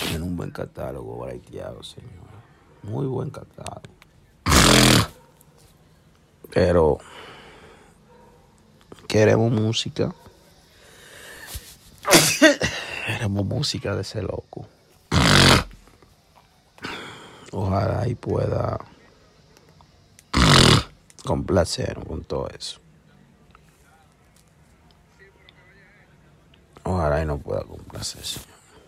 Tiene un buen catálogo braiteado, señor. Muy buen catálogo. Pero queremos música. queremos música de ese loco. Ojalá y pueda complacernos con todo eso. Ojalá y no pueda complacer, señor.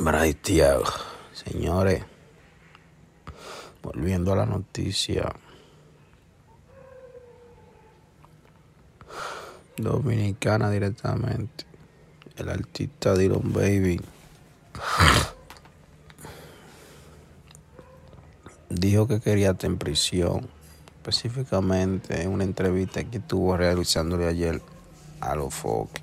Braiteado. Señores, volviendo a la noticia. Dominicana directamente. El artista Dylan Baby dijo que quería estar en prisión. Específicamente en una entrevista que estuvo realizándole ayer a los foques.